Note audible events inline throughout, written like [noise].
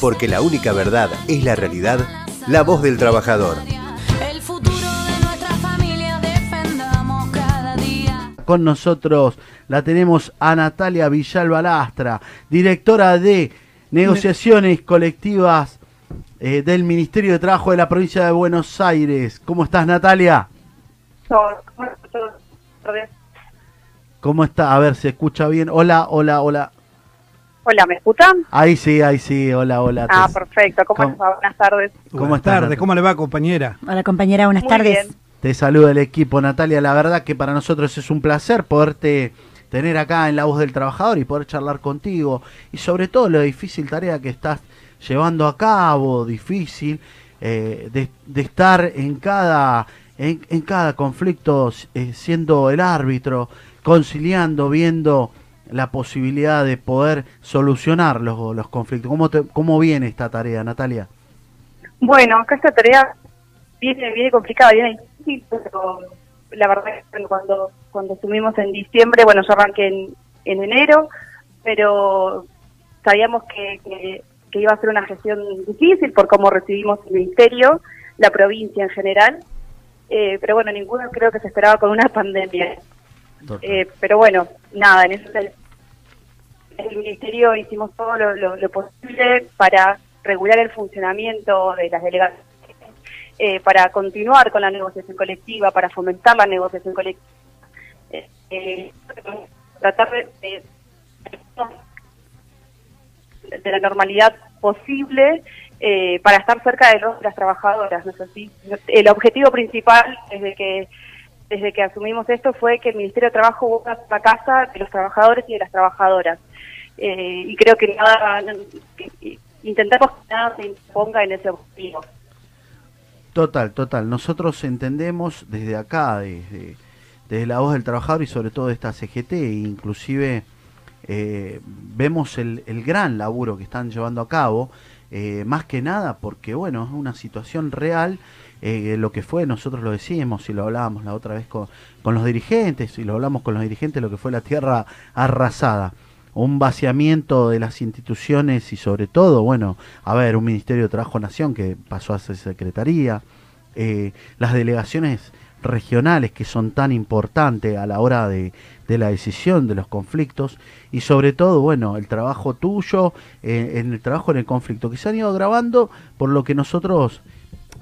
porque la única verdad es la realidad, la voz del trabajador. El futuro de nuestra familia defendamos cada día. Con nosotros la tenemos a Natalia Villalba Lastra, directora de negociaciones colectivas eh, del Ministerio de Trabajo de la provincia de Buenos Aires. ¿Cómo estás, Natalia? ¿Cómo está? A ver, ¿se escucha bien? Hola, hola, hola. Hola, ¿me escuchan? Ahí sí, ahí sí, hola, hola. Ah, Te- perfecto. ¿Cómo, ¿Cómo? estás? Buenas tardes. ¿Cómo Buenas estás, tardes? ¿cómo le va, compañera? Hola compañera, buenas Muy tardes. bien. Te saluda el equipo, Natalia. La verdad que para nosotros es un placer poderte tener acá en La Voz del Trabajador y poder charlar contigo. Y sobre todo la difícil tarea que estás llevando a cabo, difícil, eh, de, de estar en cada, en, en cada conflicto eh, siendo el árbitro, conciliando, viendo la posibilidad de poder solucionar los, los conflictos. ¿Cómo, te- ¿Cómo viene esta tarea, Natalia? Bueno, acá esta tarea viene, viene complicada, viene difícil, pero la verdad es que cuando, cuando estuvimos en diciembre, bueno, yo arranqué en, en enero, pero sabíamos que, que, que iba a ser una gestión difícil por cómo recibimos el ministerio, la provincia en general, eh, pero bueno, ninguno creo que se esperaba con una pandemia. Eh, pero bueno, nada, en eso el, ministerio hicimos todo lo, lo- posible para regular el funcionamiento de las delegaciones, eh, para continuar con la negociación colectiva, para fomentar la negociación colectiva, eh, eh, tratar de, de- de la normalidad posible eh, para estar cerca de los, las trabajadoras. ¿no es así? El objetivo principal desde que desde que asumimos esto fue que el Ministerio de Trabajo busca la casa de los trabajadores y de las trabajadoras. Eh, y creo que nada, intentamos que nada se imponga en ese objetivo. Total, total. Nosotros entendemos desde acá, desde, desde la voz del trabajador y sobre todo de esta CGT, inclusive eh, vemos el, el gran laburo que están llevando a cabo, eh, más que nada porque, bueno, es una situación real, eh, lo que fue, nosotros lo decíamos y lo hablábamos la otra vez con, con los dirigentes, y lo hablamos con los dirigentes, lo que fue la tierra arrasada. Un vaciamiento de las instituciones y sobre todo, bueno, a ver, un Ministerio de Trabajo Nación que pasó a ser Secretaría, eh, las delegaciones regionales que son tan importantes a la hora de, de la decisión de los conflictos y sobre todo, bueno, el trabajo tuyo eh, en el trabajo en el conflicto que se han ido grabando por lo que nosotros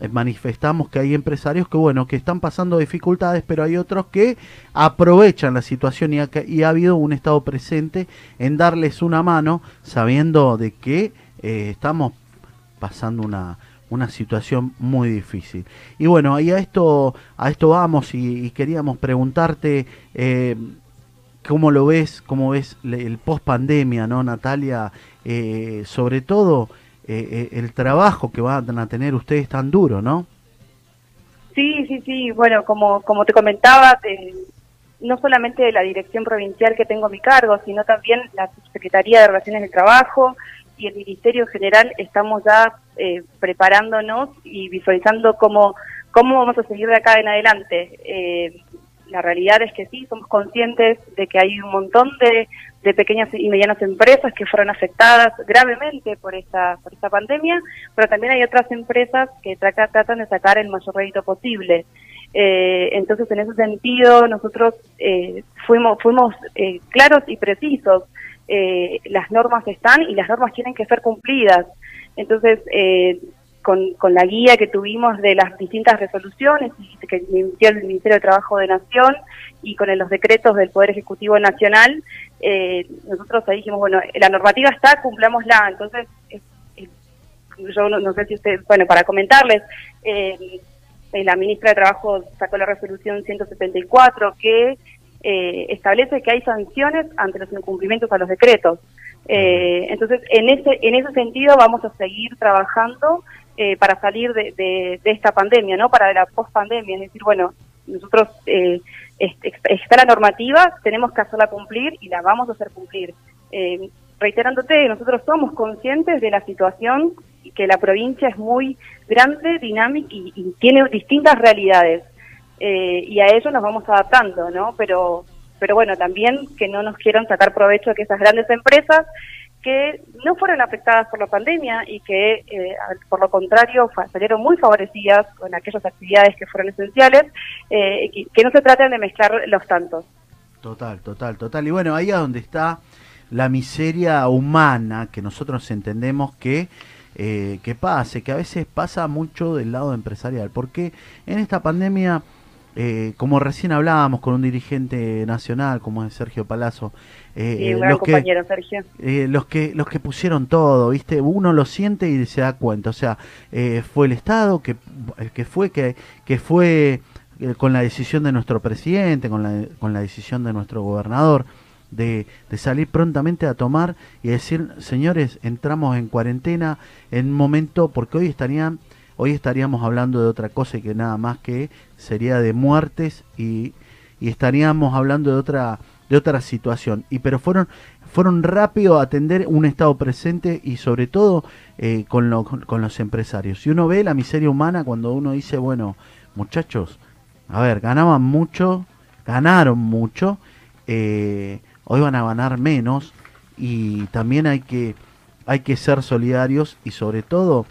eh, manifestamos que hay empresarios que bueno que están pasando dificultades pero hay otros que aprovechan la situación y ha, y ha habido un estado presente en darles una mano sabiendo de que eh, estamos pasando una una situación muy difícil y bueno y a esto a esto vamos y, queríamos preguntarte eh, cómo lo ves cómo ves el post pandemia no Natalia Eh, sobre todo eh, eh, el trabajo que van a tener ustedes tan duro, ¿no? Sí, sí, sí. Bueno, como, como te comentaba, eh, no solamente la dirección provincial que tengo a mi cargo, sino también la Secretaría de Relaciones del Trabajo y el Ministerio General estamos ya eh, preparándonos y visualizando cómo, cómo vamos a seguir de acá en adelante. Eh, la realidad es que sí, somos conscientes de que hay un montón de, de pequeñas y medianas empresas que fueron afectadas gravemente por esta, por esta pandemia, pero también hay otras empresas que tra- tratan de sacar el mayor rédito posible. Eh, entonces, en ese sentido, nosotros eh, fuimos, fuimos eh, claros y precisos. Eh, las normas están y las normas tienen que ser cumplidas. Entonces, eh, con, con la guía que tuvimos de las distintas resoluciones que emitió el Ministerio de Trabajo de Nación y con los decretos del Poder Ejecutivo Nacional, eh, nosotros ahí dijimos, bueno, la normativa está, cumplámosla. Entonces, es- es- yo no, no sé si usted, bueno, para comentarles, eh, la ministra de Trabajo sacó la resolución 174 que eh, establece que hay sanciones ante los incumplimientos a los decretos. Eh, entonces, en ese, en ese sentido vamos a seguir trabajando eh, para salir de, de- de esta pandemia, ¿no? Para la pospandemia, es decir, bueno, nosotros eh, est- está la normativa, tenemos que hacerla cumplir y la vamos a hacer cumplir. Eh, reiterándote, nosotros somos conscientes de la situación y que la provincia es muy grande, dinámica y, y tiene distintas realidades. Eh, y a ello nos vamos adaptando, ¿no? Pero, pero bueno, también que no nos quieran sacar provecho de que esas grandes empresas que no fueron afectadas por la pandemia y que, eh, por lo contrario, salieron muy favorecidas con aquellas actividades que fueron esenciales, eh, que, que no se traten de mezclar los tantos. Total, total, total. Y bueno, ahí es donde está la miseria humana que nosotros entendemos que, eh, que pase, que a veces pasa mucho del lado empresarial. Porque en esta pandemia, eh, como recién hablábamos con un dirigente nacional como es Sergio Palazzo, eh, eh, un gran los que Sergio. eh, los que los que pusieron todo, ¿viste? Uno lo siente y se da cuenta. O sea, eh, fue el Estado que, que fue que, que fue con la decisión de nuestro presidente, con la, con la decisión de nuestro gobernador, de, de salir prontamente a tomar y decir, señores, entramos en cuarentena en un momento, porque hoy estarían, hoy estaríamos hablando de otra cosa y que nada más que sería de muertes y, y estaríamos hablando de otra de otra situación. Y pero fueron fueron rápido a atender un estado presente y sobre todo eh, con, con, los empresarios. Y uno ve la miseria humana cuando uno dice bueno muchachos a ver ganaban mucho ganaron mucho eh, hoy van a ganar menos y también hay que hay que ser solidarios y sobre todo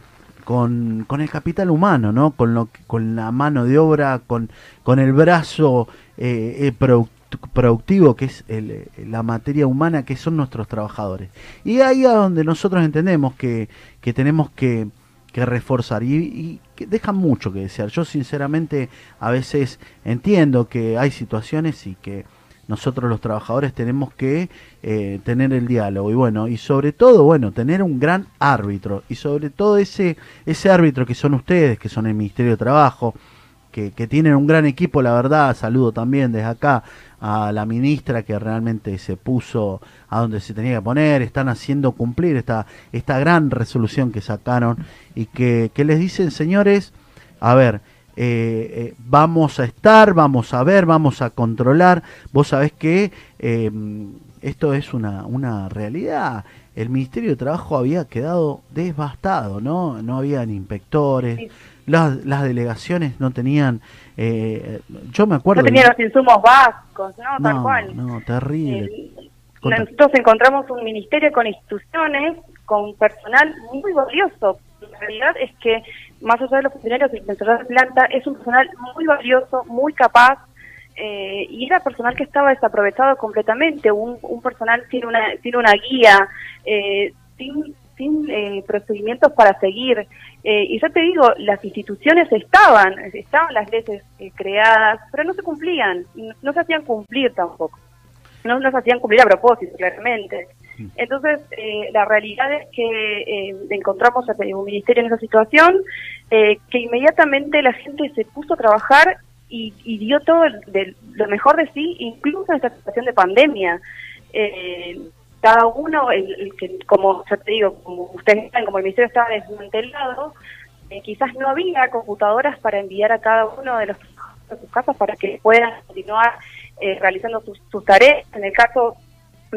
con, con el capital humano, ¿no? Con lo con la mano de obra, con, con el brazo eh, eh, produc- productivo que es el, eh, la materia humana que son nuestros trabajadores. Y ahí es donde nosotros entendemos que, que tenemos que, que reforzar y, y que dejan mucho que desear. Yo sinceramente a veces entiendo que hay situaciones y que nosotros los trabajadores tenemos que eh, tener el diálogo. Y bueno y sobre todo bueno tener un gran árbitro. Y sobre todo ese ese árbitro que son ustedes que son el Ministerio de Trabajo que, que tienen un gran equipo la verdad saludo también desde acá a la ministra que realmente se puso a donde se tenía que poner están haciendo cumplir esta esta gran resolución que sacaron y que, que les dicen señores a ver eh, eh, vamos a estar, vamos a ver, vamos a controlar. Vos sabés que eh, esto es una, una realidad. El Ministerio de Trabajo había quedado devastado, ¿no? No habían inspectores, Sí. las, las delegaciones no tenían... eh, yo me acuerdo... No tenían los insumos básicos, ¿no? Tal no, cual. no, terrible. Nosotros encontramos un ministerio con instituciones, con personal muy valioso. La realidad es que, más allá de los funcionarios y inspectores de planta, es un personal muy valioso, muy capaz, eh, y era personal que estaba desaprovechado completamente, un, un personal sin una, sin una guía, eh, sin, sin eh, procedimientos para seguir. Eh, y yo te digo, las instituciones estaban, estaban las leyes eh, creadas, pero no se cumplían, no, se hacían cumplir tampoco no nos hacían cumplir a propósito, claramente. Entonces, eh, la realidad es que eh, encontramos a un ministerio en esa situación, eh, que inmediatamente la gente se puso a trabajar y, y dio todo el- de- lo mejor de sí, incluso en esta situación de pandemia. Eh, cada uno, el, que, como ya te digo, como ustedes saben, como el ministerio estaba desmantelado, quizás no había computadoras para enviar a cada uno de los a sus casas para que puedan continuar realizando sus, sus tareas. En el caso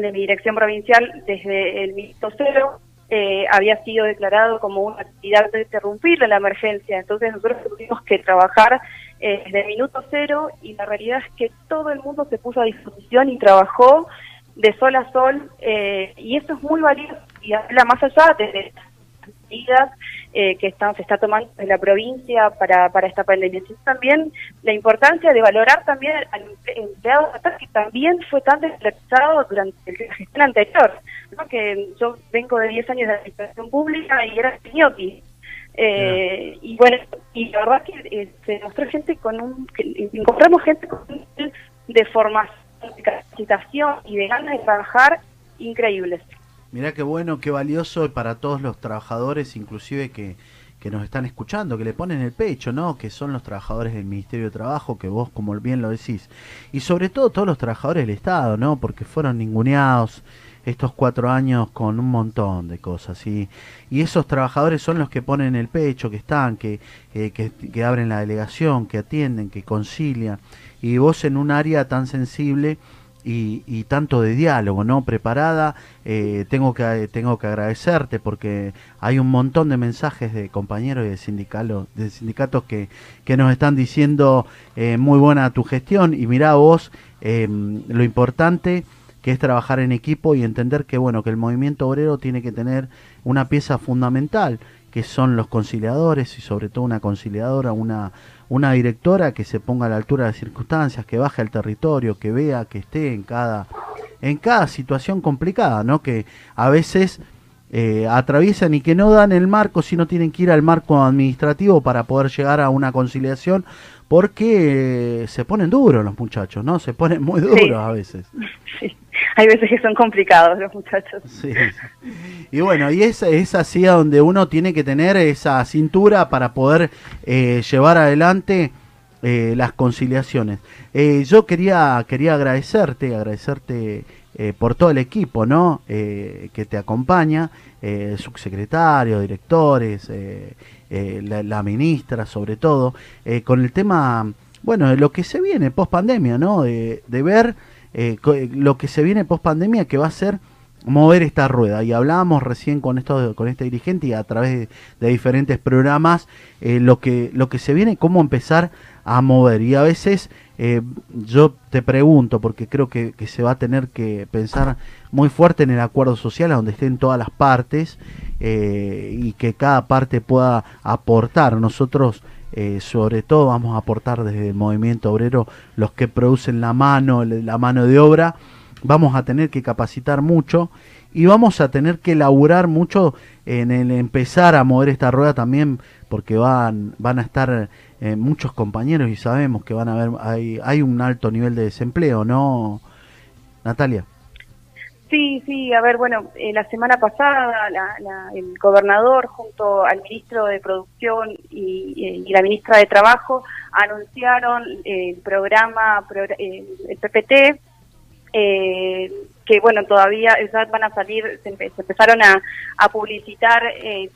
de mi dirección provincial, desde el minuto cero, eh, había sido declarado como una actividad de interrumpir la emergencia. Entonces nosotros tuvimos que trabajar eh, desde el minuto cero y la realidad es que todo el mundo se puso a disposición y trabajó de sol a sol eh, y eso es muy valioso y habla más allá de medidas eh, que están, se está tomando en la provincia para, para esta pandemia. Sino también la importancia de valorar también al emple- empleado que también fue tan despreciado durante la gestión anterior, que yo vengo de 10 años de administración pública y era ñoqui. Eh, y bueno, y la verdad que eh, se demostró gente con un, que encontramos gente con un nivel de formación, de capacitación y de ganas de trabajar increíbles. Mirá qué bueno, qué valioso para todos los trabajadores, inclusive que, que nos están escuchando, que le ponen el pecho, ¿no? Que son los trabajadores del Ministerio de Trabajo, que vos como bien lo decís. Y sobre todo todos los trabajadores del Estado, ¿no? Porque fueron ninguneados estos cuatro años con un montón de cosas. Y, y esos trabajadores son los que ponen el pecho, que están, que, eh, que, que abren la delegación, que atienden, que concilian. Y vos en un área tan sensible y, y tanto de diálogo, ¿no? Preparada, eh, tengo que tengo que agradecerte porque hay un montón de mensajes de compañeros y de sindicatos, de sindicatos que, que nos están diciendo eh, muy buena tu gestión y mirá vos eh, lo importante que es trabajar en equipo y entender que bueno que el movimiento obrero tiene que tener una pieza fundamental que son los conciliadores y sobre todo una conciliadora, una, una directora que se ponga a la altura de las circunstancias, que baje al territorio, que vea que esté en cada, en cada situación complicada, ¿no? Que a veces eh, atraviesan y que no dan el marco, sino tienen que ir al marco administrativo para poder llegar a una conciliación, porque se ponen duros los muchachos, ¿no? Se ponen muy duros Sí. a veces. [laughs] Sí. Hay veces que son complicados los muchachos. Sí. Y bueno, y es, es así a donde uno tiene que tener esa cintura para poder eh, llevar adelante eh, las conciliaciones. Eh, yo quería, quería agradecerte, agradecerte por todo el equipo ¿no? Eh, que te acompaña, eh, subsecretario, directores, eh, la, ministra sobre todo, eh, con el tema, bueno, de lo que se viene post pandemia, ¿no? De, ver eh, lo que se viene post pandemia que va a ser mover esta rueda y hablábamos recién con esto con este dirigente y a través de, de diferentes programas lo que lo que se viene cómo empezar a mover y a veces eh, yo te pregunto porque creo que, se va a tener que pensar muy fuerte en el acuerdo social donde estén todas las partes eh, y que cada parte pueda aportar. Nosotros eh, sobre todo vamos a aportar desde el movimiento obrero los que producen la mano, la mano de obra, vamos a tener que capacitar mucho y vamos a tener que laburar mucho en el empezar a mover esta rueda también porque van, van a estar eh, muchos compañeros y sabemos que van a haber, hay, hay un alto nivel de desempleo, ¿no, Natalia? Sí, sí, a ver, bueno, eh, la semana pasada la- la- el gobernador junto al ministro de Producción y, la ministra de Trabajo anunciaron eh, el programa, progr- eh, el PPT, eh, que bueno, todavía ya van a salir, se, se empezaron a, a publicitar eh,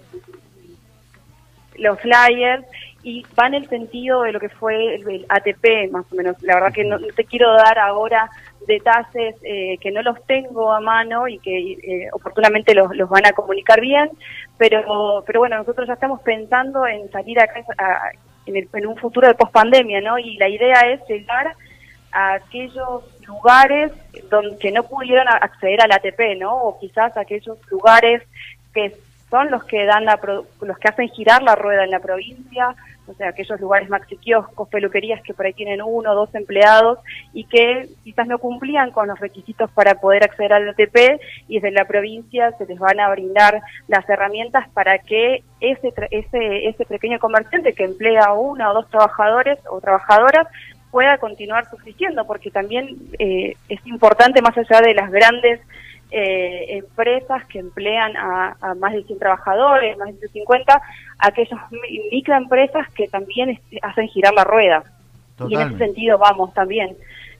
los flyers y va en el sentido de lo que fue el, ATP, más o menos. La verdad que no, te quiero dar ahora detalles eh, que no los tengo a mano y que eh, oportunamente los, los van a comunicar bien, pero, pero bueno, nosotros ya estamos pensando en salir acá a- en, el- en un futuro de pospandemia, ¿no? Y la idea es llegar a aquellos lugares donde que no pudieron acceder al ATP, ¿no? O quizás aquellos lugares que son los que dan la los que hacen girar la rueda en la provincia, o sea, aquellos lugares maxi peluquerías que por ahí tienen uno o dos empleados y que quizás no cumplían con los requisitos para poder acceder al ATP y desde la provincia se les van a brindar las herramientas para que ese ese ese pequeño comerciante que emplea uno o dos trabajadores o trabajadoras pueda continuar subsistiendo, porque también eh, es importante, más allá de las grandes eh, empresas que emplean a, a más de 100 trabajadores, más de 150, aquellas mi- microempresas que también hacen girar la rueda. Y en ese sentido vamos también.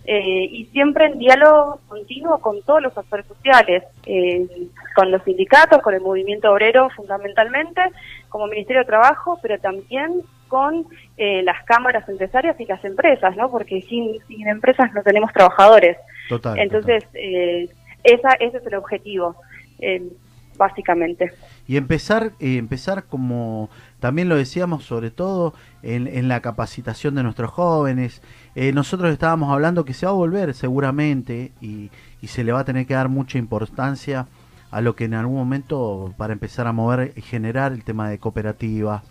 Eh, y siempre en diálogo continuo con todos los actores sociales, eh, con los sindicatos, con el movimiento obrero fundamentalmente, como Ministerio de Trabajo, pero también con eh, las cámaras empresarias y las empresas, ¿no? Porque sin, sin empresas no tenemos trabajadores. Total, Entonces, eh, esa, ese es el objetivo, eh, básicamente. y empezar empezar como también lo decíamos sobre todo en, en la capacitación de nuestros jóvenes Eh, nosotros estábamos hablando que se va a volver seguramente y, y se le va a tener que dar mucha importancia a lo que en algún momento para empezar a mover y generar el tema de cooperativas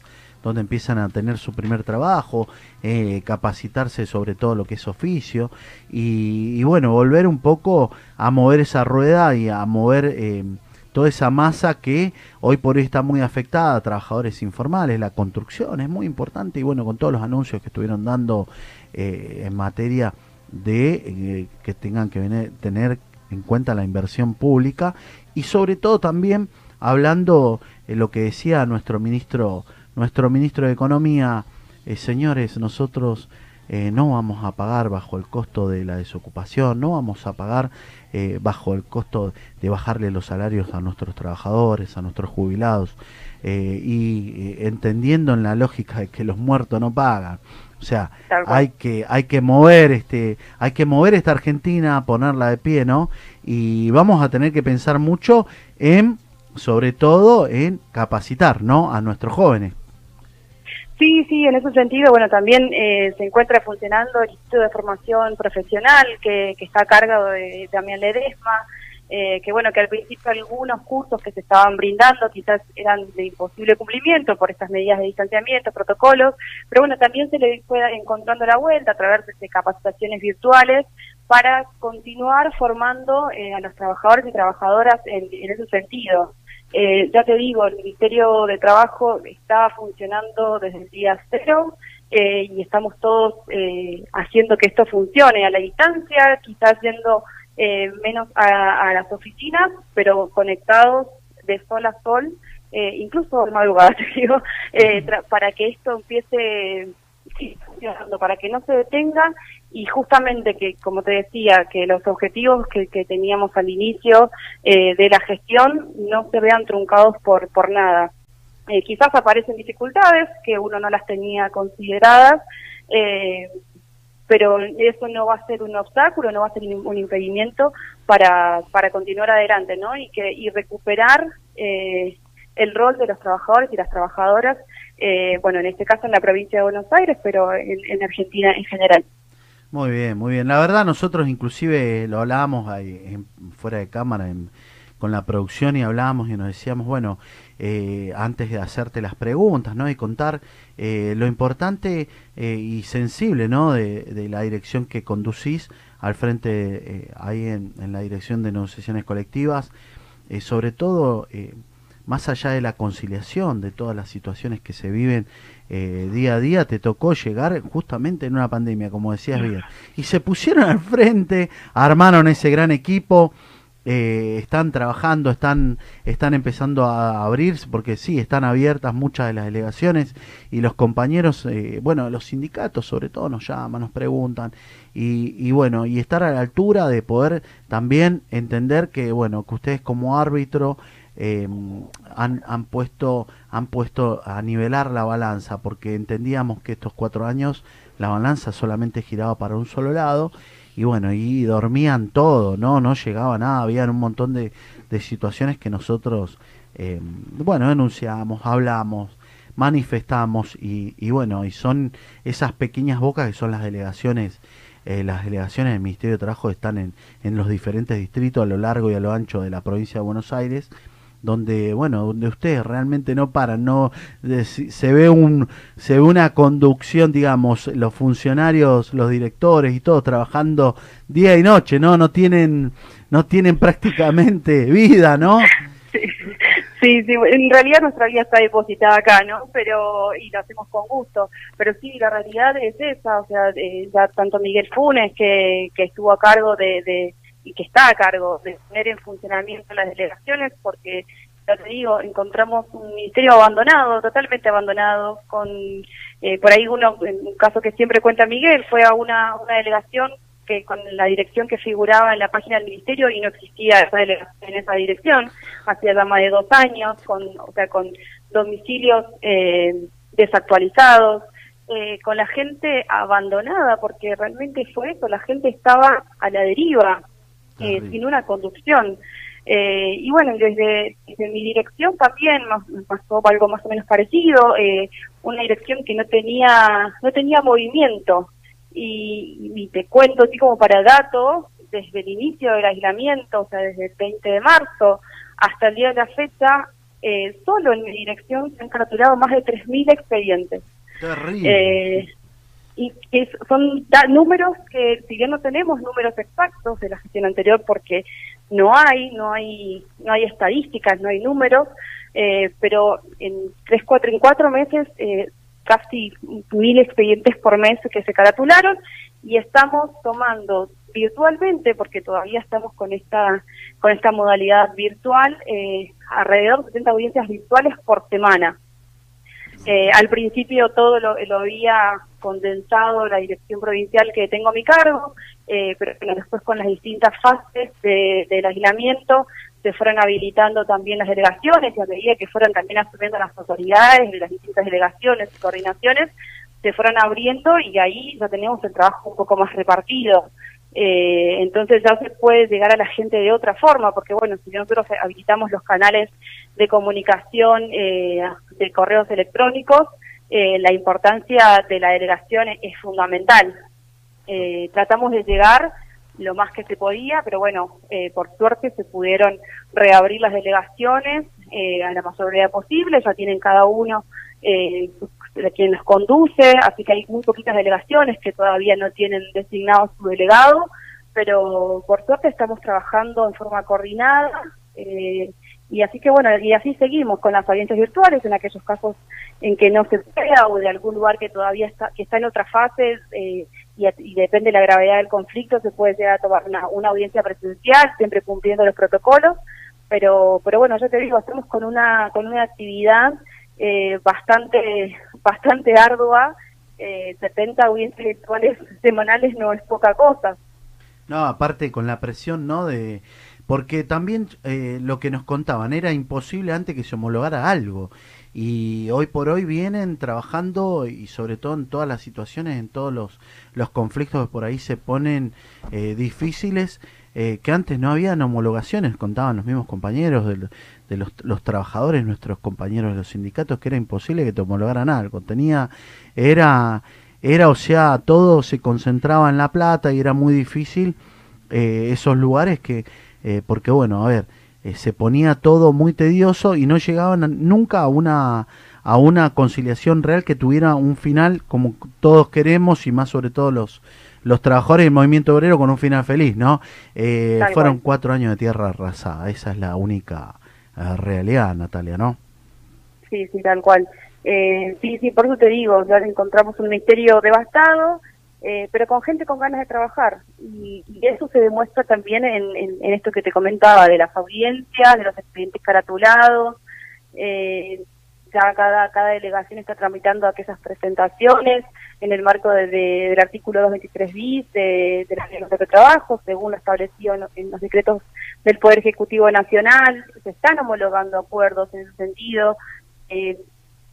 donde empiezan a tener su primer trabajo, eh, capacitarse sobre todo lo que es oficio y, bueno, volver un poco a mover esa rueda y a mover eh, toda esa masa que hoy por hoy está muy afectada, trabajadores informales, la construcción es muy importante y bueno, con todos los anuncios que estuvieron dando eh, en materia de que tengan que tener en cuenta la inversión pública y sobre todo también hablando eh, lo que decía nuestro ministro nuestro ministro de economía eh, señores nosotros eh, no vamos a pagar bajo el costo de la desocupación, no vamos a pagar eh, bajo el costo de bajarle los salarios a nuestros trabajadores, a nuestros jubilados, eh, y entendiendo en la lógica de que los muertos no pagan. O sea, hay que, hay que mover este, hay que mover esta Argentina, ponerla de pie, ¿no? Y vamos a tener que pensar mucho en, sobre todo, en capacitar, ¿no? A nuestros jóvenes. Sí, sí, en ese sentido, bueno, también eh, se encuentra funcionando el Instituto de Formación Profesional que, que está a cargo de Damián Ledesma, eh, que bueno, que al principio algunos cursos que se estaban brindando quizás eran de imposible cumplimiento por estas medidas de distanciamiento, protocolos, pero bueno, también se le fue encontrando la vuelta a través de capacitaciones virtuales para continuar formando eh, a los trabajadores y trabajadoras en, en ese sentido. Eh, ya te digo, el Ministerio de Trabajo está funcionando desde el día cero eh, y estamos todos eh, haciendo que esto funcione a la distancia, quizás yendo eh, menos a, a, las oficinas, pero conectados de sol a sol, eh, incluso de madrugada, [laughs] te digo, para que esto empiece sí, funcionando, para que no se detenga y justamente que, como te decía, que los objetivos que, teníamos al inicio eh, de la gestión no se vean truncados por, por nada. Eh, quizás aparecen dificultades que uno no las tenía consideradas, eh, pero eso no va a ser un obstáculo, no va a ser un impedimento para, para continuar adelante, ¿no? Y, que, y recuperar eh, el rol de los trabajadores y las trabajadoras, eh, bueno, en este caso en la provincia de Buenos Aires, pero en Argentina en general. Muy bien, muy bien. La verdad nosotros inclusive lo hablábamos ahí fuera de cámara con la producción y hablábamos y nos decíamos, bueno, eh, antes de hacerte las preguntas, ¿no? Y contar eh, lo importante eh, y sensible, ¿no? De, la dirección que conducís al frente, ahí en, en, la dirección de negociaciones colectivas, sobre todo más allá de la conciliación de todas las situaciones que se viven eh, día a día, te tocó llegar justamente en una pandemia, como decías bien. Y se pusieron al frente, armaron ese gran equipo, eh, están trabajando, están, están empezando a abrirse, porque sí, están abiertas muchas de las delegaciones y los compañeros, eh, bueno, los sindicatos sobre todo nos llaman, nos preguntan y, y, bueno, y estar a la altura de poder también entender que, bueno, que ustedes como árbitro eh, han, han, puesto, han puesto a nivelar la balanza, porque entendíamos que estos cuatro años la balanza solamente giraba para un solo lado, y bueno, y dormían todo, ¿no? No llegaba nada, habían un montón de, de situaciones que nosotros, eh, bueno, denunciamos, hablamos, manifestamos, y, y, bueno, y son esas pequeñas bocas que son las delegaciones. Eh, las delegaciones del Ministerio de Trabajo están en, en los diferentes distritos a lo largo y a lo ancho de la provincia de Buenos Aires donde bueno donde ustedes realmente no paran no se ve un se ve una conducción digamos los funcionarios los directores y todos trabajando día y noche no no tienen no tienen [laughs] prácticamente vida no sí. Sí, en realidad nuestra vida está depositada acá, ¿no? Pero, y lo hacemos con gusto. Pero sí, la realidad es esa, o sea, eh, ya tanto Miguel Funes, que, que estuvo a cargo de, y que está a cargo de poner en funcionamiento las delegaciones, porque, ya te digo, encontramos un ministerio abandonado, totalmente abandonado, con, eh, por ahí uno, un caso que siempre cuenta Miguel, fue a una, una delegación que con la dirección que figuraba en la página del ministerio y no existía esa delegación en esa dirección, hacía ya más de dos años, con, o sea, con domicilios eh, desactualizados, eh, con la gente abandonada, porque realmente fue eso, la gente estaba a la deriva, eh, sin una conducción. Eh, y bueno, desde, desde, mi dirección también me pasó algo más o menos parecido, eh, una dirección que no tenía, no tenía movimiento. Y, y, te cuento así como para datos, desde el inicio del aislamiento, o sea, desde el 20 de marzo hasta el día de la fecha, eh, solo en mi dirección se han capturado más de 3.000 expedientes. Terrible y que son números que si bien no tenemos números exactos de la gestión anterior porque no hay no hay no hay estadísticas no hay números eh, pero en tres cuatro en cuatro meses eh, casi mil expedientes por mes que se caratularon y estamos tomando virtualmente porque todavía estamos con esta con esta modalidad virtual eh, alrededor de 70 audiencias virtuales por semana eh, al principio todo lo, lo, había condensado la dirección provincial que tengo a mi cargo, eh, pero bueno, después con las distintas fases de, del aislamiento se fueron habilitando también las delegaciones y a medida que fueron también asumiendo las autoridades de las distintas delegaciones y coordinaciones, se fueron abriendo y ahí ya tenemos el trabajo un poco más repartido. Eh, entonces ya se puede llegar a la gente de otra forma, porque bueno, si nosotros habilitamos los canales de comunicación eh, de correos electrónicos, eh, la importancia de la delegación es fundamental. Eh, tratamos de llegar lo más que se podía, pero bueno, eh, por suerte se pudieron reabrir las delegaciones eh, a la mayor posible, ya tienen cada uno eh, quien los conduce, así que hay muy poquitas delegaciones que todavía no tienen designado su delegado, pero por suerte estamos trabajando en forma coordinada eh, y así que bueno, y así seguimos con las audiencias virtuales en aquellos casos en que no se pueda o de algún lugar que todavía está, que está en otra fase eh, y, y, depende de la gravedad del conflicto se puede llegar a tomar una, una audiencia presencial, siempre cumpliendo los protocolos, pero, pero bueno, yo te digo, estamos con una, con una actividad eh, bastante, bastante ardua, eh, 70 audiencias virtuales semanales no es poca cosa. No, aparte con la presión, ¿no? De porque también eh, lo que nos contaban era imposible antes que se homologara algo y hoy por hoy vienen trabajando y sobre todo en todas las situaciones, en todos los, los conflictos que por ahí se ponen eh, difíciles, eh, que antes no habían homologaciones, contaban los mismos compañeros de, de los, los, trabajadores, nuestros compañeros de los sindicatos, que era imposible que te homologaran algo, tenía, era, era o sea, todo se concentraba en La Plata y era muy difícil eh, esos lugares que, eh, porque bueno, a ver, eh, se ponía todo muy tedioso y no llegaban nunca a una a una conciliación real que tuviera un final como todos queremos y más sobre todo los los trabajadores del movimiento obrero con un final feliz, ¿no? Eh, fueron cuatro años de tierra arrasada, esa es la única realidad, Natalia, ¿no? Sí, sí, tal cual. Eh, sí, sí, por eso te digo, ya encontramos un ministerio devastado, eh, pero con gente con ganas de trabajar. Y, y eso se demuestra también en, en, esto que te comentaba, de las audiencias, de los expedientes caratulados. Eh, ya cada, cada delegación está tramitando aquellas presentaciones en el marco de, de, del artículo 223 bis de, de las reglas de trabajo, según lo establecido en, en los decretos del Poder Ejecutivo Nacional. Se están homologando acuerdos en ese sentido. Eh,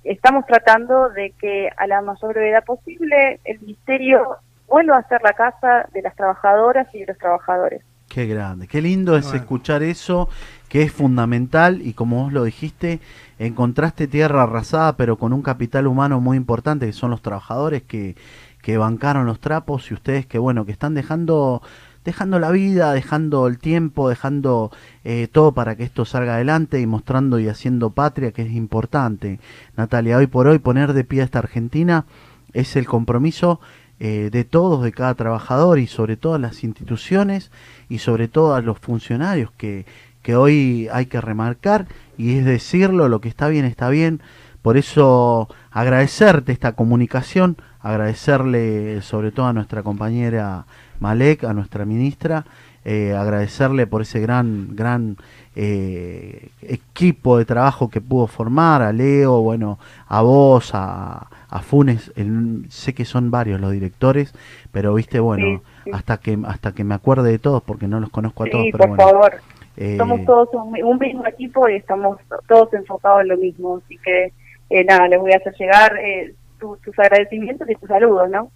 estamos tratando de que a la mayor brevedad posible el Ministerio vuelva a ser la casa de las trabajadoras y de los trabajadores. Qué grande, qué lindo es bueno. escuchar eso, que es fundamental y como vos lo dijiste, encontraste tierra arrasada pero con un capital humano muy importante que son los trabajadores que, que bancaron los trapos y ustedes que bueno, que están dejando dejando la vida, dejando el tiempo, dejando eh, todo para que esto salga adelante y mostrando y haciendo patria, que es importante. Natalia, hoy por hoy poner de pie a esta Argentina es el compromiso eh, de todos, de cada trabajador y sobre todo las instituciones y sobre todo a los funcionarios que, que hoy hay que remarcar y es decirlo, lo que está bien está bien. Por eso agradecerte esta comunicación, agradecerle sobre todo a nuestra compañera Malek, a nuestra ministra, eh, agradecerle por ese gran, gran eh, equipo de trabajo que pudo formar, a Leo, bueno, a vos, a, a Funes, el, sé que son varios los directores, pero viste, bueno, sí, sí. hasta que hasta que me acuerde de todos, porque no los conozco a sí, todos, pero por bueno. favor. Eh, Somos todos un, un, mismo equipo y estamos todos enfocados en lo mismo, así que eh, nada, les voy a hacer llegar eh, tu, tus agradecimientos y tus saludos, ¿no?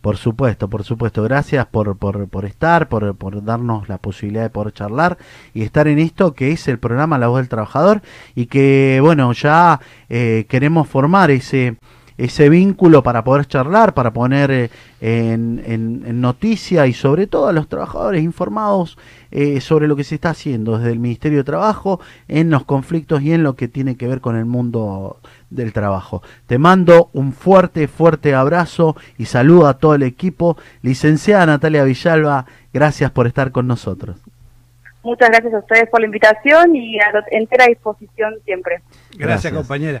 Por supuesto, por supuesto. Gracias por, por, por estar, por, por, darnos la posibilidad de poder charlar y estar en esto que es el programa La Voz del Trabajador y que, bueno, ya eh, queremos formar ese ese vínculo para poder charlar, para poner eh, en, en, en, noticia y sobre todo a los trabajadores informados eh, sobre lo que se está haciendo desde el Ministerio de Trabajo en los conflictos y en lo que tiene que ver con el mundo del trabajo. Te mando un fuerte, fuerte abrazo y saludo a todo el equipo. Licenciada Natalia Villalba, gracias por estar con nosotros. Muchas gracias a ustedes por la invitación y a entera disposición siempre. Gracias, gracias. compañera